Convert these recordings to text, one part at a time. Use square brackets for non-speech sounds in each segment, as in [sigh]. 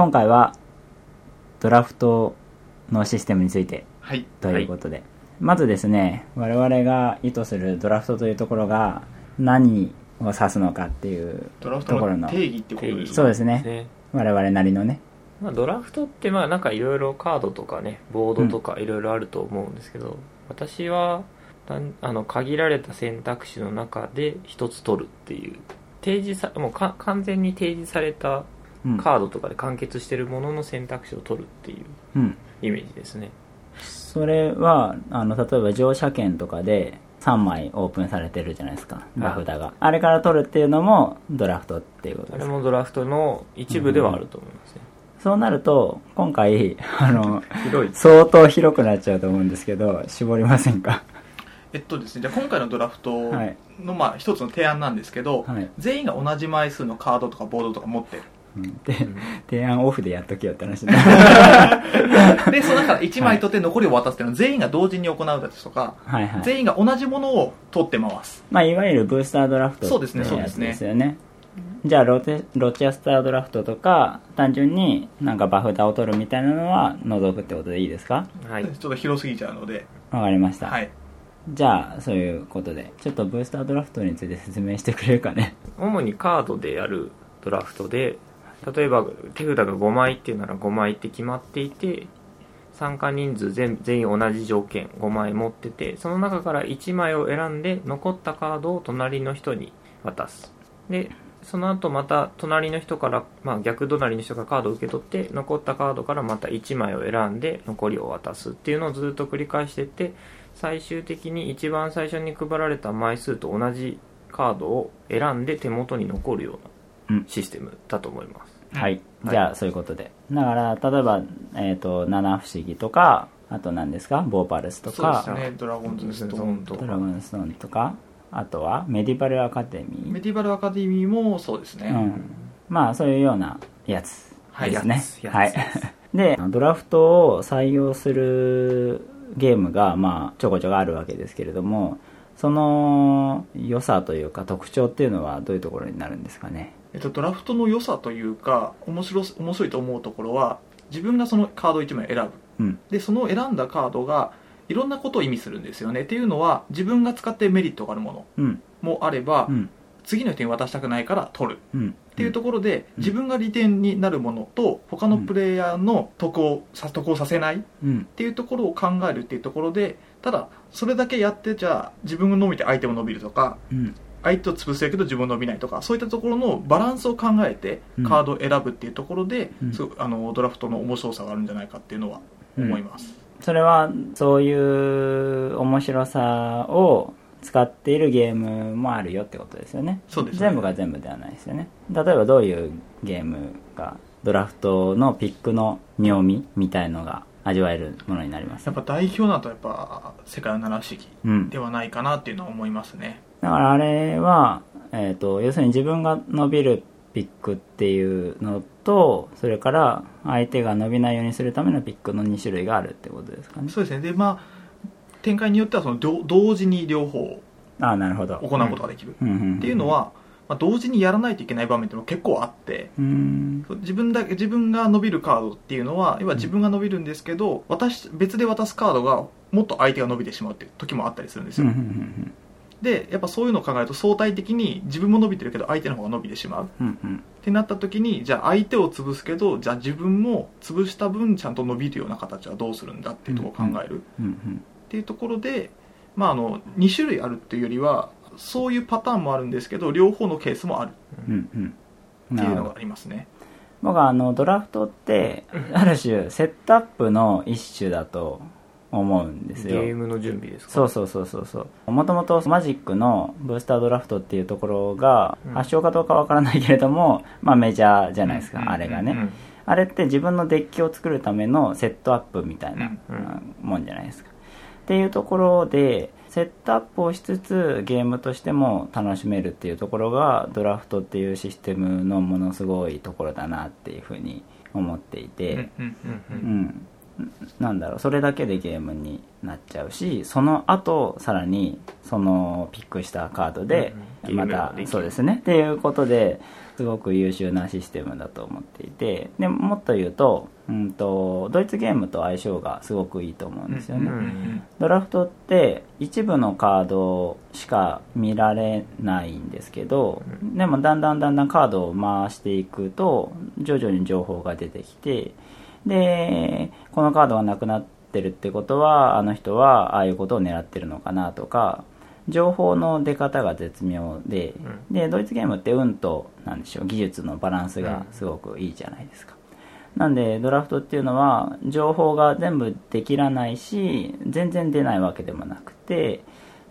今回はドラフトのシステムについてはい。ということで、まずですね我々が意図するドラフトというところが何を指すのかっていうドラフトところのの定義ってことですそうですね。ね。我々なりのね。まあ、ドラフトってまあなんかいろいろカードとかねボードとかいろいろあると思うんですけど、私は単あの限られた選択肢の中で一つ取るっていう提示さもうか完全に提示されたうん、カードとかで完結してるものの選択肢を取るっていううん、イメージですね。それはあの例えば乗車券とかで3枚オープンされてるじゃないですか。名札が。あれから取るっていうのもドラフトっていうことあれですもドラフトの一部ではあると思いますね、そうなると今回あの広い。相当広くなっちゃうと思うんですけど絞りませんか？えっとですねじゃあ今回のドラフトの、はい。まあ一つの提案なんですけど、はい。全員が同じ枚数のカードとかボードとか持ってるうん。で提案オフでやっときよって話だ。[laughs] でその中から1枚取って残りを渡すっていうのを全員が同時に行うですとか、はいはい。全員が同じものを取って回す。まあ、いわゆるブースタードラフトそうですね。そうですねですよね。じゃあロテロチェスタードラフトとか単純になんかバフ札を取るみたいなのは除くってことでいいですか？はい。ちょっと広すぎちゃうので、わかりました、はい、じゃあそういうことで。ちょっとブースタードラフトについて説明してくれるかね。主にカードでやるドラフトで例えば手札が5枚っていうなら5枚って決まっていて参加人数全全員同じ条件5枚持っててその中から1枚を選んで残ったカードを隣の人に渡す。でその後また隣の人から、まあ、逆隣の人がカードを受け取って残ったカードからまた1枚を選んで残りを渡すっていうのをずっと繰り返していって最終的に一番最初に配られた枚数と同じカードを選んで手元に残るよううなん。システムだと思います、はい、はい。じゃあそういうことで。だから例えば、えー、と七不思議とかあと何ですか？ボーパルスとそうですか、ね。ドラゴンズストーンとドラゴンストーンとか。あとはメディバルアカデミー。メディバルアカデミーもそうですね、うん、まあそういうようなやつですね。はい。で [laughs] ドラフトを採用するゲームがまあちょこちょこあるわけですけれどもその良さというか特徴っていうのはどういうところになるんですかね？えっと、ドラフトの良さというか面白す面白いと思うところは自分がそのカード1枚選ぶ。うん。でその選んだカードがいろんなことを意味するんですよね。っていうのは自分が使ってメリットがあるものうん。もあれば、うん。次の人に渡したくないから取る。うん。っていうところで、うん。自分が利点になるものと他のプレイヤーの得をさ得をさせないっうん。ていうところを考えるっていうところでただそれだけやってじゃあ自分が伸びて相手も伸びるとかうん相手を潰せるけど自分伸びないとかそういったところのバランスを考えてうん。カードを選ぶっていうところで、うん。あのドラフトの面白さがあるんじゃないかっていうのは思います、それはそういう面白さを使っているゲームもあるよってことですよね。そうですね。全部が全部ではないですよね。例えばどういうゲームがドラフトのピックの妙味みたいのが味わえるものになります。やっぱ代表だとやっぱ世界の七不思議うん。ではないかなっていうのは思いますね。だからあれは、えー、と要するに自分が伸びるピックっていうのとそれから相手が伸びないようにするためのピックの2種類があるってことですかね。そうですね。でまあ展開によってはその同同時に両方ああなるほど。行うことができる、うんうんうん。っていうのは、まあ、同時にやらないといけない場面っていうのが結構あってうん。自分だけ自分が伸びるカードっていうのは要は自分が伸びるんですけど、私別で渡すカードがもっと相手が伸びてしまうっていう時もあったりするんですよ、でやっぱそういうのを考えると相対的に自分も伸びてるけど相手の方が伸びてしまう。っうんうん。てなった時にじゃあ相手を潰すけどじゃあ自分も潰した分ちゃんと伸びるような形はどうするんだっていうところを考える、っていうところで、まあ、あの2種類あるっていうよりはそういうパターンもあるんですけど両方のケースもある。うんうん。っていうのがありますね。僕はあのドラフトってある種セットアップの一種だと思うんですゲよームの準備ですか？そうそうそうそうそう。もともとマジックのブースタードラフトっていうところがうん。発祥かどうかわからないけれども、まあメジャーじゃないですか、うん。あれがね、うんあれって自分のデッキを作るためのセットアップみたいな、もんじゃないですか。っていうところでセットアップをしつつゲームとしても楽しめるっていうところがドラフトっていうシステムのものすごいところだなっていうふうに思っていて、うんなんだろう。それだけでゲームになっちゃうしその後さらにそのピックしたカードでうんまたそうですね。っていうことですごく優秀なシステムだと思っていてでもっと言うと,、うん、とドイツゲームと相性がすごくいいと思うんですよね、ドラフトって一部のカードしか見られないんですけど、でもだんだんだんだんカードを回していくと徐々に情報が出てきてでこのカードがなくなってるってことはあの人はああいうことを狙ってるのかなとか情報の出方が絶妙で、でドイツゲームって運となんでしょう技術のバランスがすごくいいじゃないですか、なんでドラフトっていうのは情報が全部できらないし全然出ないわけでもなくて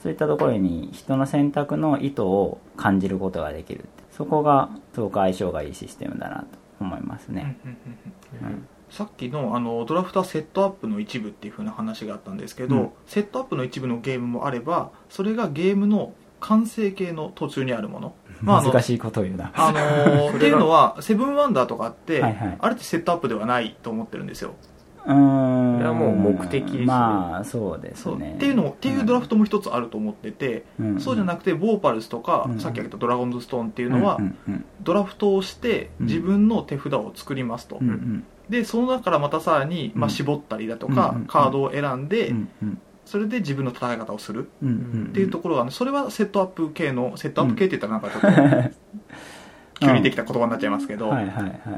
そういったところに人の選択の意図を感じることができるそこがすごく相性がいいシステムだなと思いますね、うんさっきのあのドラフトはセットアップの一部っていう風な話があったんですけど、うん。セットアップの一部のゲームもあればそれがゲームの完成形の途中にあるもの、まあ難しいことを言うな。あのー [laughs] っていうのはセブンワンダーとかって、はいはい。あれってセットアップではないと思ってるんですよ。うーん。これはもう目的ですね。まあそうですそう。ねっていうのっていうドラフトも一つあると思ってて、うん。そうじゃなくてボーパルスとか、うん。さっき挙げたドラゴンズストーンっていうのは、うんうん。ドラフトをしてうん。自分の手札を作りますと、うんうんでその中からまたさらに、まあ、うん絞ったりだとか、うんカードを選んで、それで自分の戦い方をする。っていうところが、ね、それはセットアップ系のセットアップ系って言ったらなんかちょっと急にできた言葉になっちゃいますけど、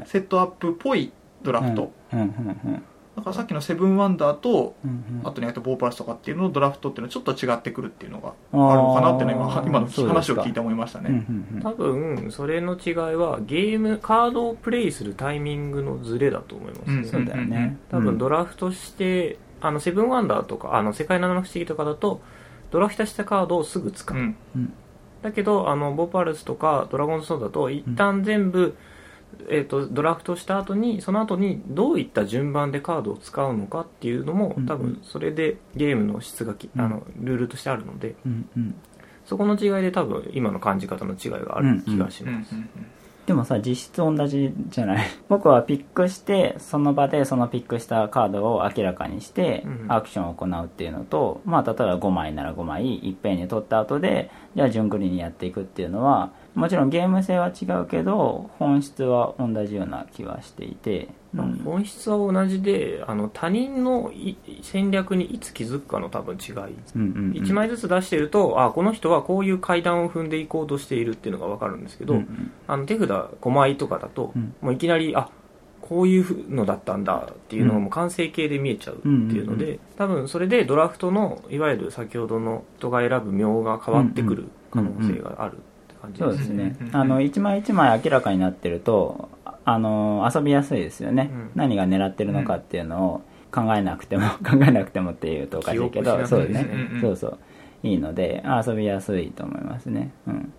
セットアップっぽいドラフト、だからさっきのセブンワンダーとうんうん。あとにあとボーパルスとかっていうののドラフトっていうのはちょっと違ってくるっていうのがあるのかなっていうのは今今の話を聞いて思いましたうんね、うんうん。多分それの違いはゲームカードをプレイするタイミングのズレだと思いますね、うんそうだよね。多分ドラフトして、あのセブンワンダーとかあの世界七の不思議とかだとドラフトしたカードをすぐ使う、うん。うんだけどあのボパルスとかドラゴンズソードだと一旦全部、えー、とドラフトした後にその後にどういった順番でカードを使うのかっていうのもうん多分それでゲームの質がき、うん。あのルールとしてあるのでうんうん。そこの違いで多分今の感じ方の違いがある気がしうんうんます、でもさ実質同じじゃない？[laughs] 僕はピックしてその場でそのピックしたカードを明らかにしてうん。アクションを行うっていうのと、まあ例えば5枚なら5枚いっぺんに取った後でじゃあ順繰りにやっていくっていうのはもちろんゲーム性は違うけど本質は同じような気はしていて、うん。本質は同じであの他人のい戦略にいつ気づくかの多分違い。うんうんうん。1枚ずつ出してるとあこの人はこういう階段を踏んでいこうとしているっていうのが分かるんですけど、うんうん。あの手札5枚とかだと、うん。もういきなりあこういうのだったんだっていうのがもう完成形で見えちゃうっていうので、うんうん多分それでドラフトのいわゆる先ほどの人が選ぶ名が変わってくる可能性がある。って感じそうでね。ですすねうんうん。あの一枚一枚明らかになってるとあの遊びやすいですよね、うん。何が狙ってるのかっていうのを考えなくても [laughs] 考えなくてもっていうとおかしいけど記憶しそうですね。うん。うんそうそう。いいのであ遊びやすいと思いますね。うん。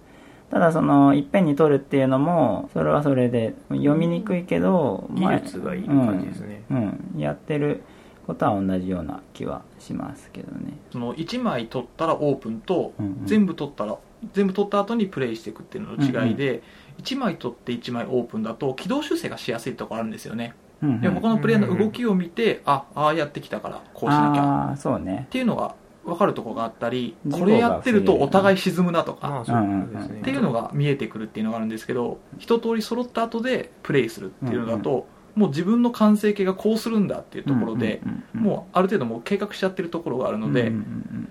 ただそのいっぺんに取るっていうのもそれはそれで読みにくいけど、まあ技術がいい感じですね。うん、うん。やってることは同じような気はしますけどね。その1枚取ったらオープンと、うんうん。全部取ったら全部取った後にプレイしていくっていうのの違いで、1枚取って1枚オープンだと軌道修正がしやすいところあるんですよね、うんうん。で他のプレイヤーの動きを見て、あああやってきたからこうしなきゃ。ああそうね。っていうのが分かるところがあったりこれやってるとお互い沈むなとか。っていうのが見えてくるっていうのがあるんですけど一通り揃った後でプレイするっていうのだと、もう自分の完成形がこうするんだっていうところで、うんうんうんうん。もうある程度もう計画しちゃってるところがあるので、うんうんうんうん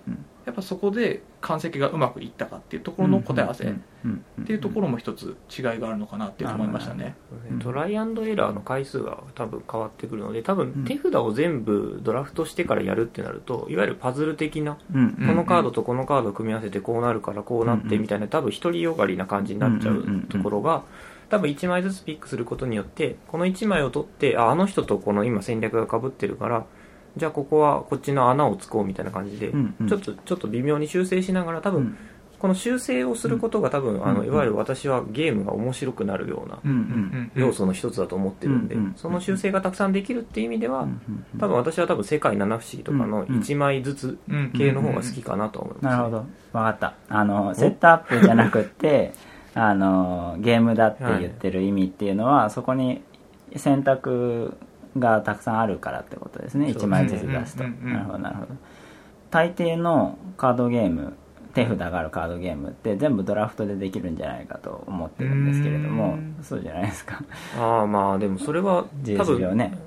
やっぱそこで完成形がうまくいったかっていうところの答え合わせっうんていうところも一つ違いがあるのかなっていうと思いましたね。うん。トライアンドエラーの回数が多分変わってくるので多うん。分手札を全部ドラフトしてからやるってなるといわゆるパズル的なこのカードとこのカードを組み合わせてこうなるからこうなってみたいな多分独りよがりな感じになっちゃうところが多分1枚ずつピックすることによってこの1枚を取ってああの人とこの今戦略がかぶってるからじゃあここはこっちの穴を突こうみたいな感じでうんうん。ちょっとちょっと微妙に修正しながら多分うん。この修正をすることが多分あのうん。いわゆる私はゲームが面白くなるような要素の一つだと思ってるんで、うんうんその修正がたくさんできるっていう意味では、うん多分私は多分世界七不思議とかのうんうん。1枚ずつ系の方が好きかなと思います、なるほど。分かった。あのセットアップじゃなくって [laughs] あのゲームだって言ってる意味っていうのはそこに選択がたくさんあるからってことですね。そう1枚ずつ出すと。うんうんうん。なるほどなるほど。大抵のカードゲーム手札があるカードゲームって全部ドラフトでできるんじゃないかと思ってるんですけれども。うん。そうじゃないですか。ああまあでもそれは事多分ね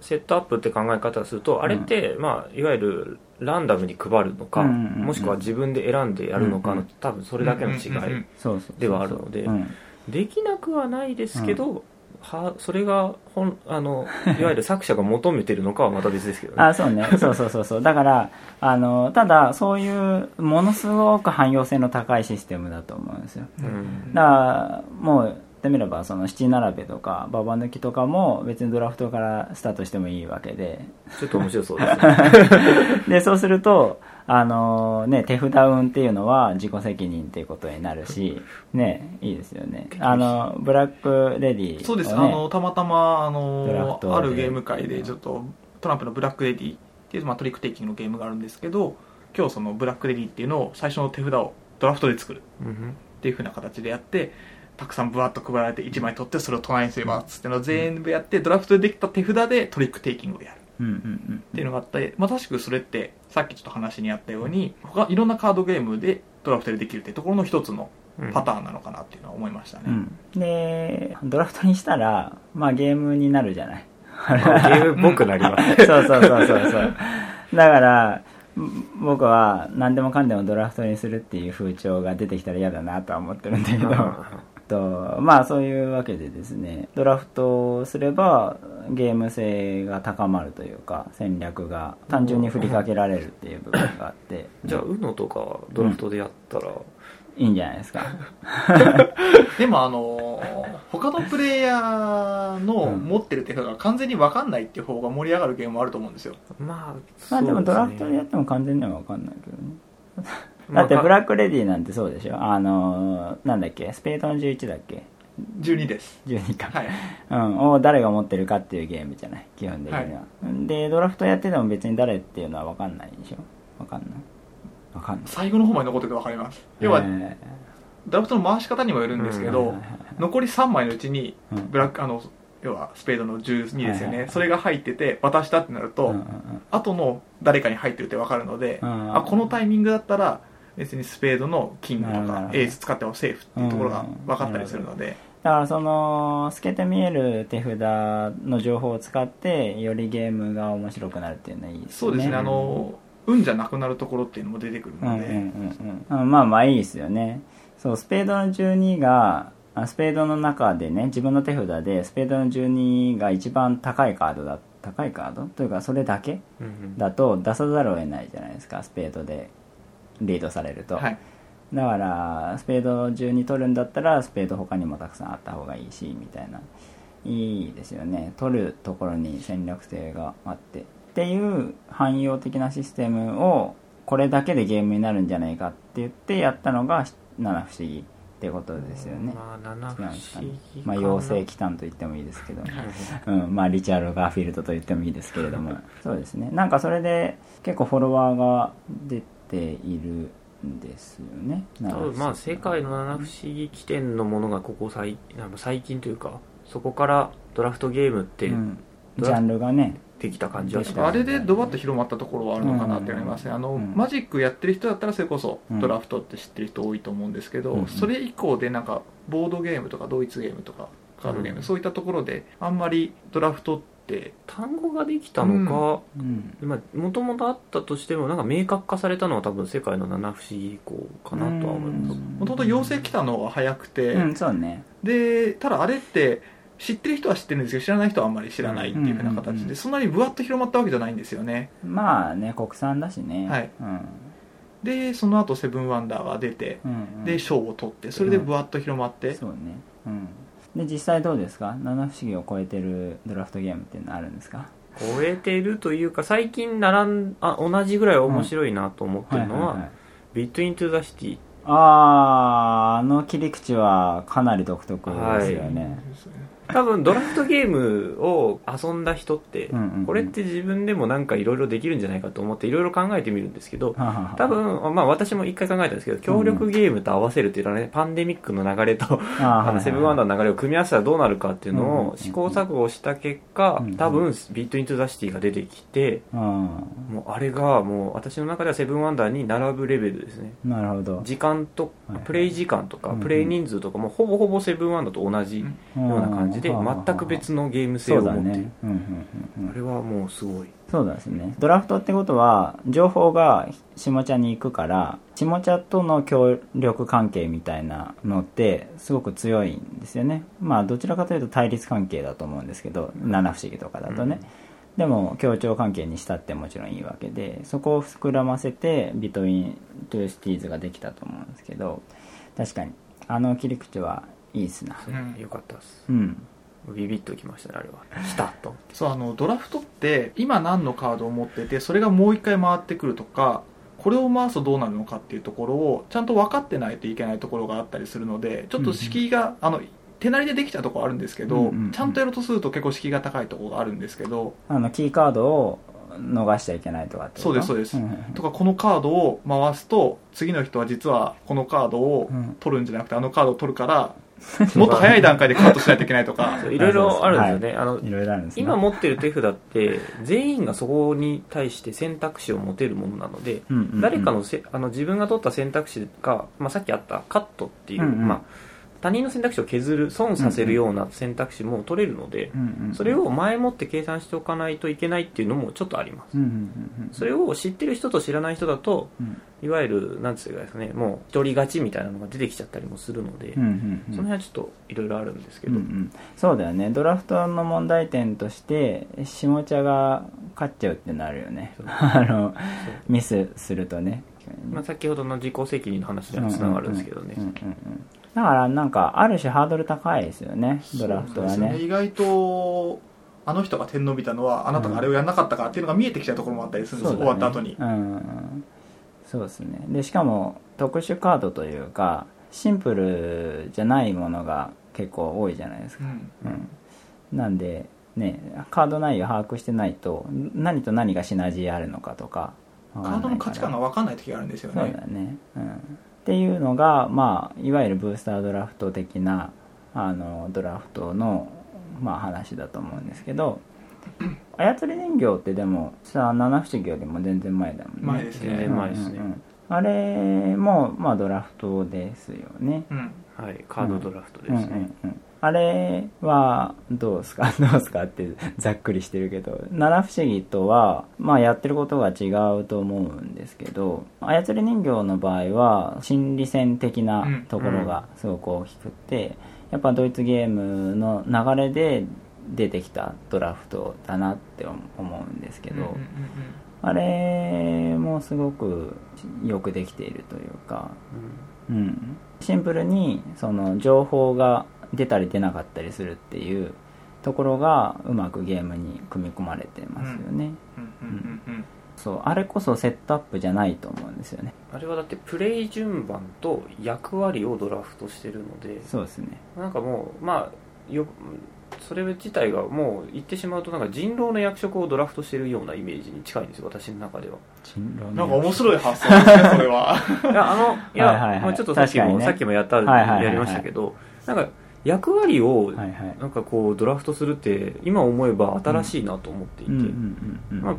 セットアップって考え方をするとあれって、まあ、いわゆるランダムに配るのか、うんうんうん。もしくは自分で選んでやるのかの、うんうん多分それだけの違い、ではあるのでうん。できなくはないですけど、はそれが本あの [laughs] いわゆる作者が求めてるのかはまた別ですけどね。あそうね。[laughs] そうそうそうそう。だからあのただそういうものすごく汎用性の高いシステムだと思うんですよ。うん。だからもう言ってみればその七並べとかババ抜きとかも別にドラフトからスタートしてもいいわけで。ちょっと面白そうですね。[laughs] でそうするとあのね手札運っていうのは自己責任っていうことになるしねいいですよね。あのブラックレディを、ね、そうです、あのたまたまあのあるゲーム会でちょっとトランプのブラックレディっていう、まあ、トリックテイキングのゲームがあるんですけど今日そのブラックレディっていうのを最初の手札をドラフトで作る。うんっていう風な形でやってたくさんブワッと配られて1枚取ってそれを隣にすればっつってのを全部やってドラフトでできた手札でトリックテイキングをやる。っていうのがあってまさしくそれってさっきちょっと話にあったように他いろんなカードゲームでドラフトでできるっていうところの一つのうん。パターンなのかなっていうのは思いましたね、うん、うん、でドラフトにしたらまあゲームになるじゃない。ま [laughs] あゲームっぽくなります。[laughs] そうそうそうそうそう。だからん僕は何でもかんでもドラフトにするっていう風潮が出てきたら嫌だなとは思ってるんだけどとまあそういうわけでですねドラフトをすればゲーム性が高まるというか戦略が単純に振りかけられるっていう部分があって。[laughs] じゃあ UNO とかドラフトでやったら、いいんじゃないですか。[laughs] でもあの他のプレイヤーのうん。持ってる手札が完全に分かんないっていう方が盛り上がるゲームもあると思うんですよ。まあまあでもドラフトでやっても完全には分かんないけどねだってブラックレディなんてそうでしょ？あのなんだっけ？スペードの11だっけ？12です。12か、はい。うん、を誰が持ってるかっていうゲームじゃない？基本的には、でドラフトやってても別に誰っていうのは分かんないでしょ？分かんない？分かんない。最後の方まで残ってて分かります。要はえドラフトの回し方にもよるんですけどうん。はいはいはい。残り3枚のうちにうん。ブラックあの要はスペードの12ですよはいはいはい。ねそれが入ってて渡したってなるーとうんうん後の誰かに入ってるって分かるのでうん。あこのタイミングだったら別にスペードのキングとかエース使ってもセーフっていうところが分かったりするので。だからその透けて見える手札の情報を使ってよりゲームが面白くなるっていうのはいいですね。そうですね。あの運じゃなくなるところっていうのも出てくるので。うんうんまあまあいいですよね。そうスペードの12があスペードの中でね自分の手札でスペードの12が一番高いカードだ高いカード？というかそれだけうんうん。だと出さざるを得ないじゃないですかスペードでリードされると、はい。だからスペード12取るんだったらスペード他にもたくさんあった方がいいしみたいな。いいですよね。取るところに戦略性があって。っていう汎用的なシステムをこれだけでゲームになるんじゃないかって言ってやったのが七不思議ってことですよね。まあ七不思議まあ妖精機関と言ってもいいですけど。うん、まあリチャード・ガーフィールドと言ってもいいですけれども。そうですね。なんかそれで結構フォロワーが出ているんですよね。多分まあ世界の七不思議起点のものがここ最なんか最近というかそこからドラフトゲームってうん、ジャンルがねできた感じはしあれでドバッと広まったところはあるのかなって思いますね、あのうん。マジックやってる人だったらそれこそうん。ドラフトって知ってる人多いと思うんですけど、うん。それ以降でなんかボードゲームとかドイツゲームとかカードゲーム、うん。そういったところであんまりドラフトって単語ができたのか、もともとあったとしてもなんか明確化されたのは多分世界の七不思議以降かなとは思います。もともと妖精来たのが早くて、うんそうね。でただあれって知ってる人は知ってるんですけど知らない人はあんまり知らないっていうふうな形で、うんうんうん。そんなにぶわっと広まったわけじゃないんですよね。まあね国産だしね。はい。うん。でその後セブンワンダーが出てうんうん。で賞を取ってそれでぶわっと広まって、そうね。うんで実際どうですか？七不思議を超えてるドラフトゲームっていうのはあるんですか？超えてるというか最近並んあ同じぐらい面白いなと思ってるのは,、い。いいビットイントゥザシティあああの切り口はかなり独特ですよね、多分ドラフトゲームを遊んだ人って、うんうんうん。これって自分でもなんかいろいろできるんじゃないかと思っていろいろ考えてみるんですけど多分、まあ、私も一回考えたんですけど協力ゲームと合わせるっていうのはね、パンデミックの流れとああのセブンワンダーの流れを組み合わせたらどうなるかっていうのを試行錯誤した結果、多分 Between Two Cities が出てきてうん。もうあれがもう私の中ではセブンワンダーに並ぶレベルですね。なるほど。時間とプレイ時間とかプレイ人数とかもほぼほぼセブンワンダーと同じような感じでうん全く別のゲーム性を持っている。ね。うんうんうんうん。あれはもうすごい。そうですね。ドラフトってことは情報が下家に行くから下家との協力関係みたいなのってすごく強いんですよね。まあどちらかというと対立関係だと思うんですけど七不思議とかだとね、でも協調関係にしたってもちろんいいわけでそこを膨らませて Between Two Cities ができたと思うんですけど確かにあの切り口はいいっすな。うんよかったです。うんビビッときましたねあれは。来たと。そうあのドラフトって今何のカードを持っててそれがもう一回回ってくるとかこれを回すとどうなるのかっていうところをちゃんと分かってないといけないところがあったりするのでちょっと敷居が、あの手なりでできたところあるんですけど、うんうん。うんちゃんとやろうとすると結構敷居が高いところがあるんですけどあのキーカードを逃しちゃいけないとかってそうですそうです。んん。とかこのカードを回すと次の人は実はこのカードをうん。取るんじゃなくてあのカードを取るから [laughs] もっと早い段階でカットしないといけないとか。[laughs] いろいろあるんですよね、あのいろいろあるんですね。今持ってる手札って全員がそこに対して選択肢を持てるものなので、うんうんうん。誰かのせあの自分が取った選択肢が、まあ、さっきあったカットっていう、うんうん。まあ、他人の選択肢を削る損させるような選択肢も取れるので、うんうんそれを前もって計算しておかないといけないっていうのもちょっとあります、うんうんうんそれを知ってる人と知らない人だとうん。いわゆるなんつうかですかねもう一人勝ちみたいなのが出てきちゃったりもするので、うんうんうんその辺はちょっといろいろあるんですけど、うんうん。そうだよね。ドラフトの問題点として下茶が勝っちゃうってなるよね。[laughs] あのミスするとね。まあ、先ほどの自己責任の話にはつながるんですけどね、うんうんうんうんだからなんかある種ハードル高いですよねドラフトはそうですよね。意外とあの人が点伸びたのはあなたがあれをやらなかったからっていうのが見えてきちゃうところもあったりするんです、終わった後に。うん。そうですね。でしかも特殊カードというかシンプルじゃないものが結構多いじゃないですか、うん。うん、なんでねカード内容把握してないと何と何がシナジーあるのかとかカードの価値観が分かんない時があるんですよそうねだね、うん、っていうのがまあいわゆるブースタードラフト的なあのドラフトの、まあ、話だと思うんですけど操り人形ってでもさあ七不思議よりも全然前だもんね。前ですね。前ですね。あれも、まあ、ドラフトですよね。うんはい、カードドラフトですうんね、うんうん。あれはどうすか？[laughs] どうすかってざっくりしてるけど。七不思議とは、まあ、やってることが違うと思うんですけど操り人形の場合は心理戦的なところがすごく大きくって、やっぱドイツゲームの流れで出てきたドラフトだなって思うんですけど、うんうんうんあれもすごくよくできているというか、うん、シンプルにその情報が出たり出なかったりするっていうところがうまくゲームに組み込まれてますよね、そうあれこそセットアップじゃないと思うんですよね。あれはだってプレイ順番と役割をドラフトしてるので。そうですね。なんかもうまあよそれ自体がもう言ってしまうとなんか人狼の役職をドラフトしてるようなイメージに近いんですよ私の中では。人狼なんか面白い発想ですねそれは。いやあのいやはいはいはい。まあちょっとさっきも、ねさっきもやった、はいはいはいはい。やりましたけどなんか役割をなんかこうドラフトするって今思えば新しいなと思っていて、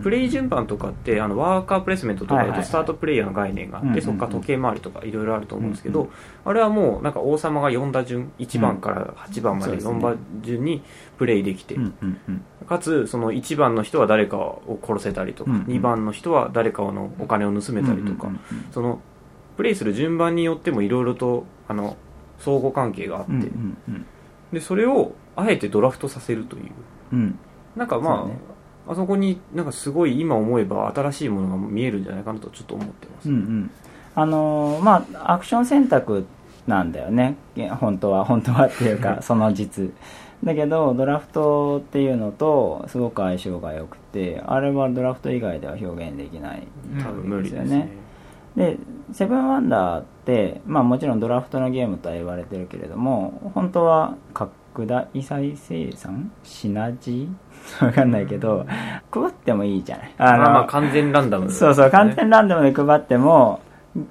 プレイ順番とかってあのワーカープレイスメントとかだとスタートプレイヤーの概念があって、そこから時計回りとかいろいろあると思うんですけど、うんあれはもうなんか王様が4打順1番から8番までそうですね4番順にプレイできて、かつその1番の人は誰かを殺せたりとか、うんうん。2番の人は誰かのお金を盗めたりとか、そのプレイする順番によってもいろいろとあの相互関係があって、うんうんうん。でそれをあえてドラフトさせるという。うん。なんかまあそうね。あそこになんかすごい今思えば新しいものが見えるんじゃないかなとちょっと思ってます、うんうん。あのーまあアクション選択なんだよね。本当は本当はっていうか [laughs] その実。だけどドラフトっていうのとすごく相性が良くてあれはドラフト以外では表現できない多分無理ですよねでセブンワンダーって、まあ、もちろんドラフトのゲームとは言われてるけれども本当は格福田伊再生産？シナジー？[laughs] わかんないけど、配ってもいいじゃない。あまあまあ完全ランダム、そうそう、完全ランダムで配っても、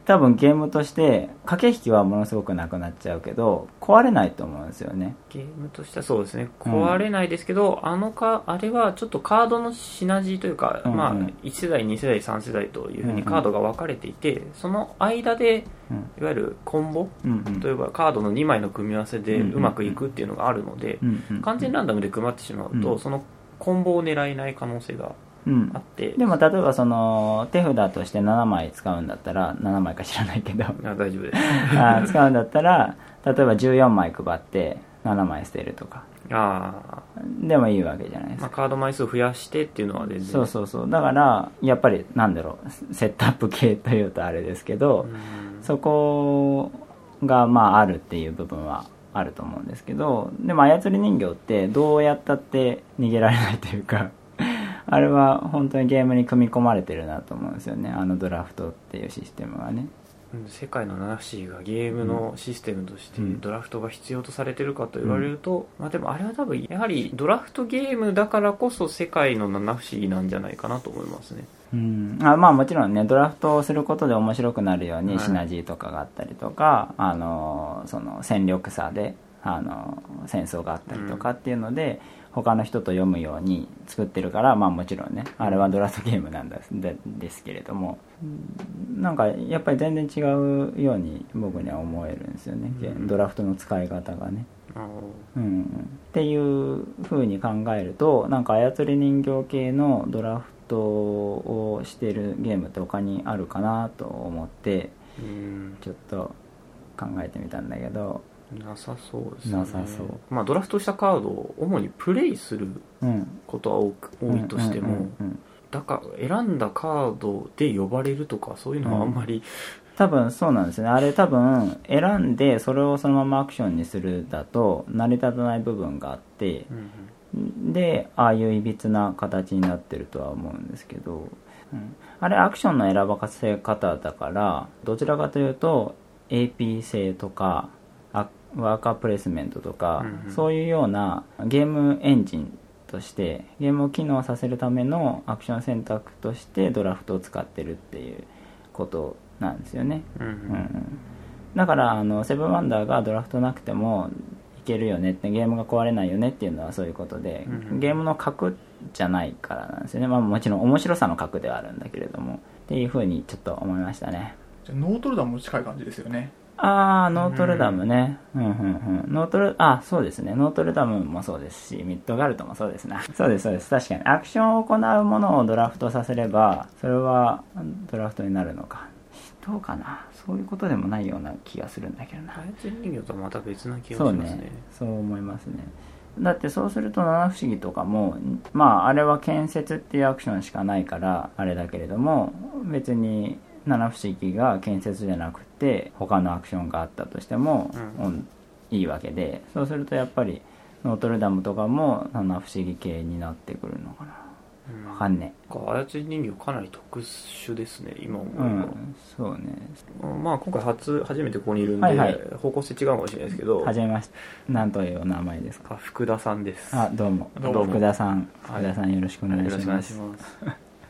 多分ゲームとして駆け引きはものすごくなくなっちゃうけど壊れないと思うんですよね。ゲームとしてはそうですね。壊れないですけど、うん、あのかあれはちょっとカードのシナジーというか、うんうん、まあ、1世代2世代3世代というふうにカードが分かれていて、うんうん、その間でいわゆるコンボ、うんうん、例えばカードの2枚の組み合わせでうまくいくっていうのがあるので、うんうん、完全ランダムで配ってしまうと、そのコンボを狙えない可能性があって、うん、でも例えばその手札として7枚使うんだったら7枚か知らないけど。あ大丈夫です。[laughs] あ使うんだったら例えば14枚配って7枚捨てるとか。あでもいいわけじゃないですか、まあ、カード枚数増やしてっていうのは全然。そうそうそう。だからやっぱりなんだろうセットアップ系というとあれですけどそこがまああるっていう部分はあると思うんですけどでも操り人形ってどうやったって逃げられないというかあれは本当にゲームに組み込まれてるなと思うんですよね。あのドラフトっていうシステムはね。世界の七不思議がゲームのシステムとしてドラフトが必要とされてるかと言われると、うん、まあでもあれは多分やはりドラフトゲームだからこそ世界の七不思議なんじゃないかなと思いますね。うん、あまあもちろんねドラフトをすることで面白くなるようにシナジーとかがあったりとか、はい、あのその戦力差であの戦争があったりとかっていうので、うん他の人と読むように作ってるからまあもちろんねあれはドラフトゲームなんですですけれども。なんかやっぱり全然違うように僕には思えるんですよね、うん、ドラフトの使い方がね。うん、っていうふうに考えるとなんか操り人形系のドラフトをしてるゲームって他にあるかなと思って、ちょっと考えてみたんだけどなさそうですね。なさそう。まあドラフトしたカードを主にプレイすることは多く、多いとしても、だから選んだカードで呼ばれるとかそういうのはあんまり、うん、多分そうなんですね。あれ多分選んでそれをそのままアクションにするだと成り立たない部分があって、うん、でああいういびつな形になってるとは思うんですけど、うん、あれアクションの選ばせ方だからどちらかというと AP 性とかワーカープレイスメントとか、うんうん、そういうようなゲームエンジンとしてゲームを機能させるためのアクション選択としてドラフトを使ってるっていうことなんですよね、うん、うん、だからあのセブンワンダーがドラフトなくてもいけるよねってゲームが壊れないよねっていうのはそういうことで、うん、ゲームの核じゃないからなんですよね、まあ、もちろん面白さの核ではあるんだけれども。っていうふうにちょっと思いましたね。じゃノートルダムも近い感じですよねああ、ノートルダムね。うん、うん、うん。ノートル、あ、そうですね。ノートルダムもそうですし、ミッドガルドもそうですな。[laughs] そうです、そうです。確かに。アクションを行うものをドラフトさせれば、それはドラフトになるのか。どうかな。そういうことでもないような気がするんだけどな。操り人形とはまた別な気がしますね。そうね。そう思いますね。だってそうすると七不思議とかもまああれは建設っていうアクションしかないからあれだけれども別に七不思議が建設じゃなくて他のアクションがあったとしても、うん、いいわけでそうするとやっぱりノートルダムとかも七不思議系になってくるのかな。分かんねえ。操り人形かなり特殊ですね今思ううん、そうね。まあ今回初初めてここにいるんで、はいはい、方向性違うかもしれないですけど。はじめまして。何というお名前ですか？福田さんです。あどうも。福田さん。福田さんよろしくお願いします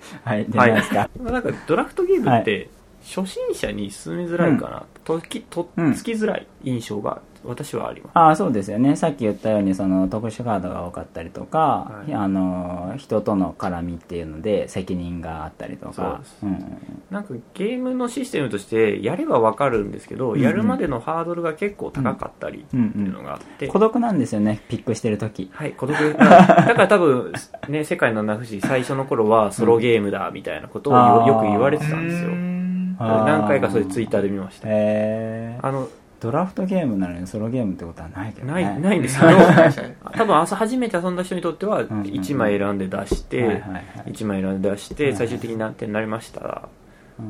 [laughs] はいですか、はい、なんかドラフトゲームって、はい。初心者に進めづらいかな、うん、ときとっつきづらい印象が私はあります、ああそうですよね。さっき言ったようにその特殊カードが多かったりとか、はい、あの人との絡みっていうので責任があったりとか。う、ん、なんかゲームのシステムとしてやれば分かるんですけど、うんうん、やるまでのハードルが結構高かったりっていうのがあって、うんうん、孤独なんですよねピックしてる時。はい孤独。だから多分ね [laughs] 世界の七不思議最初の頃はソロゲームだみたいなことをよく言われてたんですよ。何回かそれツイッターで見ました。へあのドラフトゲームなのにソロゲームってことはないけど、ね、ない [laughs] ないんですけど [laughs] 多分朝初めて遊んだ人にとっては1枚選んで出して1枚選んで出して最終的に何点になりました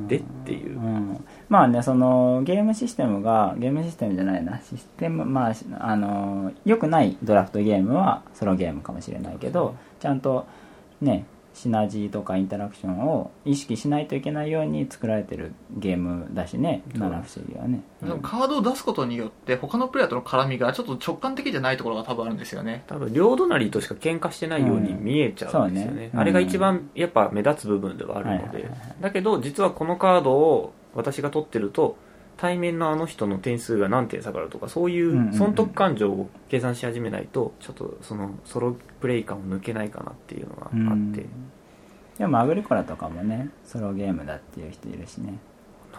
でっていう、うん、まあねそのゲームシステムがゲームシステムじゃないな。システムまああのよくないドラフトゲームはソロゲームかもしれないけどちゃんとねシナジーとかインタラクションを意識しないといけないように作られてるゲームだしね七不思議はね、でもカードを出すことによって他のプレイヤーとの絡みがちょっと直感的じゃないところが多分あるんですよね。多分両隣としか喧嘩してないように見えちゃうんですよね,、うん。ねうんあれが一番やっぱ目立つ部分ではあるので、だけど実はこのカードを私が取ってると対面のあの人の点数が何点下がるとかそういんう損得勘定を計算し始めないとちょっとそのソロプレイ感を抜けないかなっていうのがあって、うん。でもアグリコラとかもねソロゲームだっていう人いるしね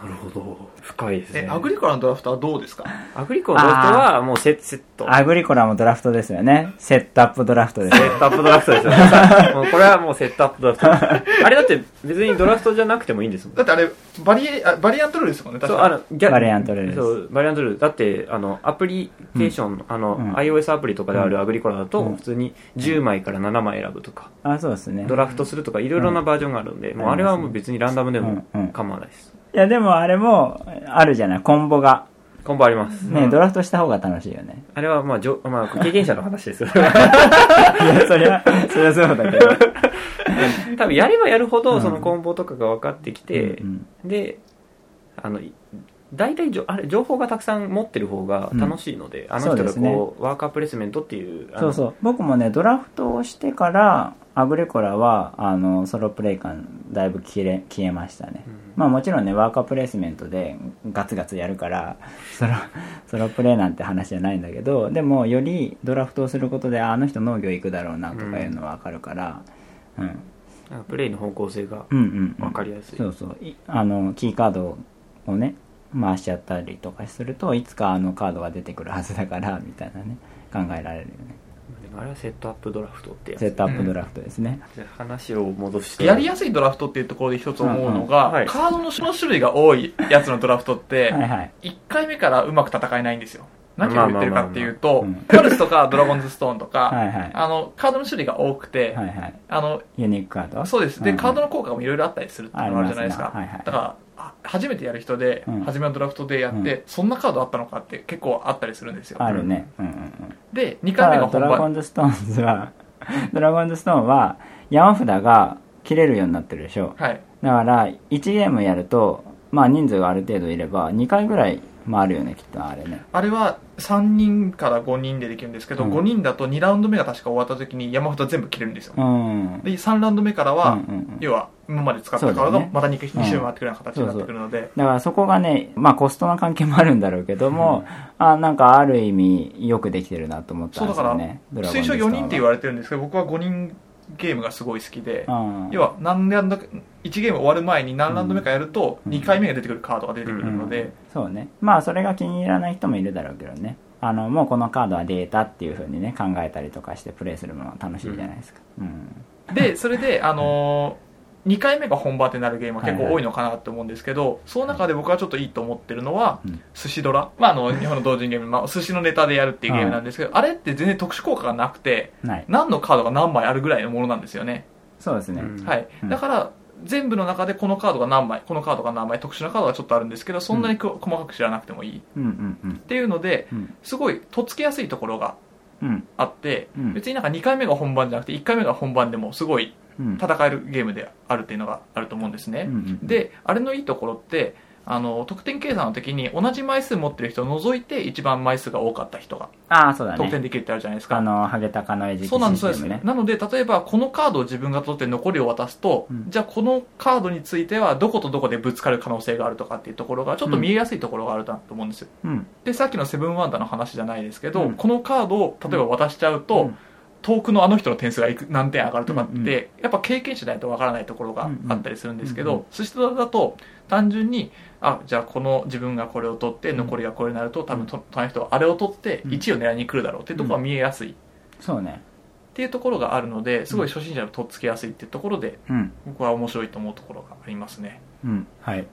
なるほど。深いですね。えアグリコラのドラフトはどうですか？アグリコのドラフトはもうセセット。アグリコラもドラフトですよね。セットアップドラフトですよセットアップドラフトですよね。[laughs] もうこれはもうセットアップドラフト。あれだって別にドラフトじゃなくてもいいんですもんだってあれバリエあバリアントルールですもんね確そう、かあの、ギャバリアントルールです。そう、バリアントルール。だって、あの、アプリケーション、あの、うん。iOS アプリとかであるアグリコラだと、うん。普通に10枚から7枚選ぶとか、あそうですね。ドラフトするとか、いろいろなバージョンがあるんで、もうあれはもう別にランダムでもうんうん。構わないです。いやでもあれもあるじゃない？コンボが。コンボあります。ね、ドラフトした方が楽しいよね。あれは、まあ、じょまあ、経験者の話ですよ。[laughs] いやそりゃそりゃそうだけど。多分、やればやるほど、うん。そのコンボとかが分かってきてう、んで、あの、い大体じょあれ情報がたくさん持ってる方が楽しいので、あの人うですね。こう、ワーカープレイスメントっていう、あの。そうそう。僕もねドラフトをしてからアグリコラはあのソロプレイ感だいぶ消え消えましたね、うん。まあもちろんねワーカープレイスメントでガツガツやるから [laughs] ソロソロプレイなんて話じゃないんだけどでもよりドラフトをすることでああの人農業行くだろうなとかいうのは分かるから、うん、なんかプレイの方向性がうんうんうん。分かりやすい。そうそう。いあのキーカードをね回しちゃったりとかするといつかあのカードが出てくるはずだからみたいなね考えられるよねあれはセットアップドラフトってやつ。セットアップドラフトですね、じゃあ話を戻して。やりやすいドラフトっていうところで一つ思うのが、うんうんはい。カードの種類が多いやつのドラフトって、はいはい。1回目からうまく戦えないんですよ。何を言ってるかっていうとパルスとかドラゴンズストーンとか、[laughs] はいはい。あの、カードの種類が多くて、はいはい。あの、ユニークカード？そうです。で、んん。カードの効果もいろいろあったりするっていうのがあるじゃないですか。すね。はいはい。だから、あ初めてやる人で、うん初めのドラフトでやって、うんそんなカードあったのかって結構あったりするんですよ。あるねうんうんうんで、2た回目が本だドラゴ番。ンズストーンズは [laughs] ドラゴンズストーンは山札が切れるようになってるでしょはい。だから1ゲームやるとまあ人数がある程度いれば2回ぐらい回るよねきっとあれね。あれは3人から5人でできるんですけど、うん。5人だと2ラウンド目が確か終わった時に山札全部切れるんですよ。うん。で、3ラウンド目からは、うんうんうん。要は今まで使ったカードがまた 2, 2周回ってくるような形になってくるので、だからそこがね、まあコストの関係もあるんだろうけども、あなんかある意味よくできてるなと思ったんですそうだから、よね。推奨4人って言われれてるんですけど、僕は5人ゲームがすごい好きで、うん、要は何ラウンド、1ゲーム終わる前に何ラウンド目かやると、うん2回目が出てくるカードが出てくるので、そうね。まあそれが気に入らない人もいるだろうけどね。あの、もうこのカードはデータっていう風にね、考えたりとかしてプレイするのは楽しいじゃないですか。うん。で、それで、あのー、2回目が本番ってなるゲームは結構多いのかなって思うんですけど、その中で僕はちょっといいと思ってるのは、うん寿司ドラ。まあ、あの、日本の同人ゲーム、まあ、寿司のネタでやるっていうゲームなんですけど、あれって全然特殊効果がなくて、ない。何のカードが何枚あるぐらいのものなんですよね。そうですね。うんはい。うんだから、全部の中でこのカードが何枚、このカードが何枚、特殊なカードがちょっとあるんですけど、そんなにこ細かく知らなくてもいい。っうんうんうん。ていうので、うん。すごい、とっつきやすいところがうん。あって、うん別になんか2回目が本番じゃなくて、1回目が本番でもすごいうん。戦えるゲームであるっていうのがあると思うんですね。うんうん、で、あれのいいところって、あの、得点計算の時に同じ枚数持ってる人を除いて一番枚数が多かった人がああ、そうだね。得点できるってあるじゃないですか。あの、ハゲタカの餌食そうなんです、ね。なので、例えば、このカードを自分が取って残りを渡すと、うんじゃあこのカードについてはどことどこでぶつかる可能性があるとかっていうところが、ちょっと見えやすいところがあるなと思うんですよ。うん。で、さっきのセブンワンダーの話じゃないですけど、うんこのカードを例えば渡しちゃうと、うん遠くのあの人の点数がいく何点上がるとかって、うんうん。やっぱ経験者じゃないとわからないところがあったりするんですけど、うんうん。寿司ドラだと単純に、あ、じゃあこの自分がこれを取って、残りがこれになると、多分と隣の人はあれを取ってうん。1位を狙いに来るだろうっていうところが見えやすい。そうね。っていうところがあるのですごい初心者のとっつきやすいっていうところでうん。僕は面白いと思うところがありますねうん。はい。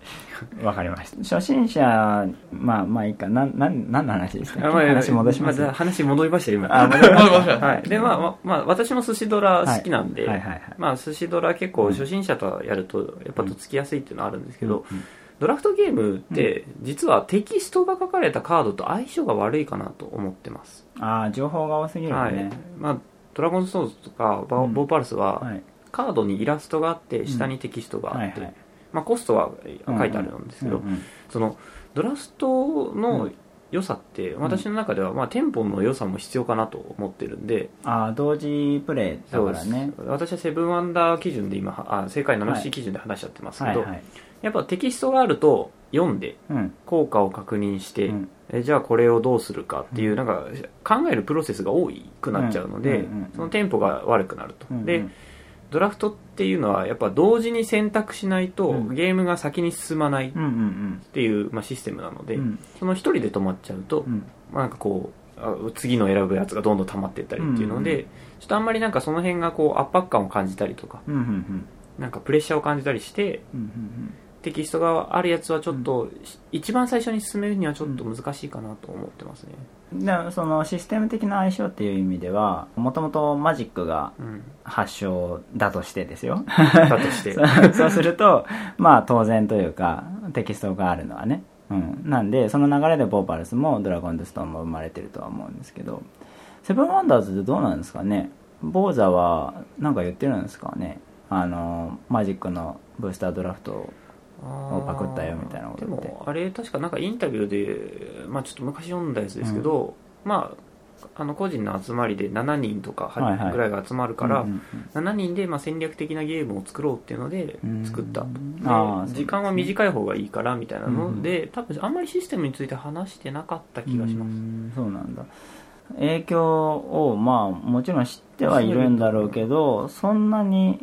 わかりました。初心者、まあまあいいか。なん、なん、何の話でしたっけ話戻します？まあ話戻りましたよ、今。あ戻りましたはい。で、まあ、まあ、まあ、私も寿司ドラ好きなんで、はいはいはい。まあ、寿司ドラ結構初心者とやると、やっぱとっつきやすいっていうのはあるんですけど、うんドラフトゲームって、実はテキストが書かれたカードと相性が悪いかなと思ってます。ああ、情報が多すぎるよはいね。。まあ、ドラゴンストーンズとか、ボーパルスは、はい。カードにイラストがあって下にテキストがあって、はいはいまあ、コストは書いてあるんですけど、うんうん。そのドラフトの良さって私の中では、まあ、テンポの良さも必要かなと思ってるんで、ああ同時プレイだからね。私はセブンワンダー基準で今あ世界 7C 基準で話しちゃってますけど、はい。はいやっぱテキストがあると読んでうん。効果を確認して、うん。えじゃあこれをどうするかっていうなんか考えるプロセスが多くなっちゃうので、うんうんうん。そのテンポが悪くなると、うんうん。でドラフトっていうのはやっぱ同時に選択しないとうん。ゲームが先に進まないっていう、まあ、システムなので、うん。その一人で止まっちゃうと、うん。まあ、なんかこうあ次の選ぶやつがどんどん溜まっていったりっていうので、ちょっとあんまりなんかその辺がこう圧迫感を感じたりとかなんかプレッシャーを感じたりしてテキストがあるやつはちょっと、一番最初に進めるにはちょっと難しいかなと思ってますね、うんでそのシステム的な相性っていう意味ではもともとマジックがうん、発祥だとしてですよ。だとして。[laughs] そうするとまあ当然というかテキストがあるのはね、うん、なんでその流れでボーパルスもドラゴンズストーンも生まれてるとは思うんですけど。セブンワンダーズってどうなんですかね？ボーザは何か言ってるんですかね？あのマジックのブースタードラフトパクったよみたいなことでもあれ確かなんかインタビューで、まあ、ちょっと昔読んだやつですけど、まああの個人の集まりで7人とかぐらいが集まるから、うん7人でまあ戦略的なゲームを作ろうっていうのでうん。作ったと、時間は短い方がいいからみたいなので、多分あんまりシステムについて話してなかった気がします、うんそうなんだ。影響をまあもちろん知ってはいるんだろうけどそんなに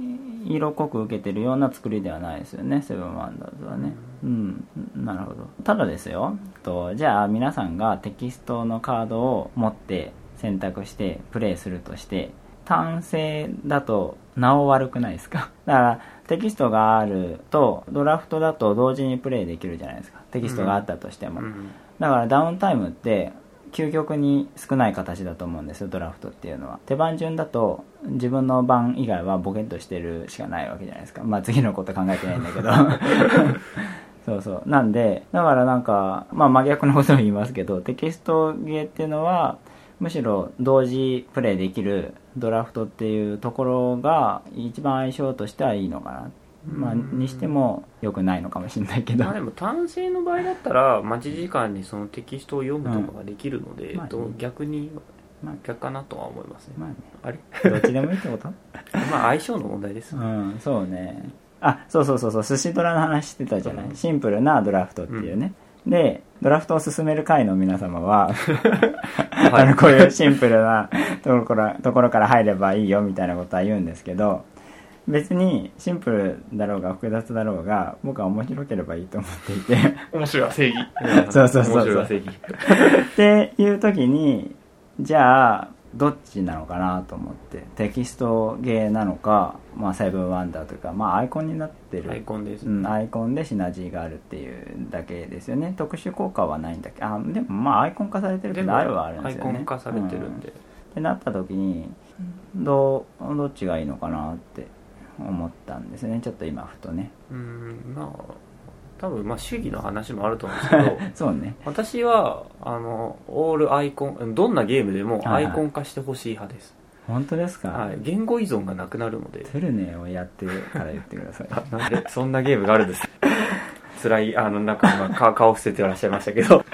色濃く受けてるような作りではないですよね。セブンワンダーズはね。うん、なるほど。ただですよ。とじゃあ皆さんがテキストのカードを持って選択してプレイするとして単性だとなお悪くないですか？[laughs] だからテキストがあるとドラフトだと同時にプレイできるじゃないですか。テキストがあったとしても、うん。だからダウンタイムって究極に少ない形だと思うんですよドラフトっていうのは。手番順だと自分の番以外はボケっとしてるしかないわけじゃないですか。まあ次のこと考えてないんだけど。[laughs] そうそう。なんでだからなんかまあ真逆のことを言いますけどテキストゲーっていうのはむしろ同時プレイできるドラフトっていうところが一番相性としてはいいのかな。まあにしても良くないのかもしれないけど。まあでも単性の場合だったら待ち時間にそのテキストを読むとかができるので、うん。まあねど逆にまあ逆かなとは思いますね、まあね。あれ？[laughs] どっちでもいいってこと？[laughs] まあ相性の問題です、うんそうね。あそうそうそうそう。寿司ドラの話してたじゃない、うん。シンプルなドラフトっていうね、でドラフトを勧める会の皆様は、[laughs] あのこういうシンプルなところところから入ればいいよみたいなことは言うんですけど別にシンプルだろうが複雑だろうが僕は面白ければいいと思っていて。面白い。は正義。そうそうそうそう。面白いは正義。っていう時にじゃあどっちなのかなと思って。テキストゲーなのか、まあ、セブンワンダーというか、まあ、アイコンになってる。アイコンです、うん、アイコンでシナジーがあるっていうだけですよね。特殊効果はないんだっけあでもまあアイコン化されてるけどあるはあるんアイコですよね。ン化されてるんで、ってなった時にどうどっちがいいのかなって思ったんですね。ちょっと今ふとね。うんまあ多分まあ主義の話もあると思うんですけど [laughs] そうね。私はあのオールアイコンどんなゲームでもアイコン化してほしい派です、本当ですか、はい、言語依存がなくなるので。トゥルネをやってから言ってください。あ [laughs] なんでそんなゲームがあるんです？[laughs] 辛いあのなんか顔伏せてらっしゃいましたけど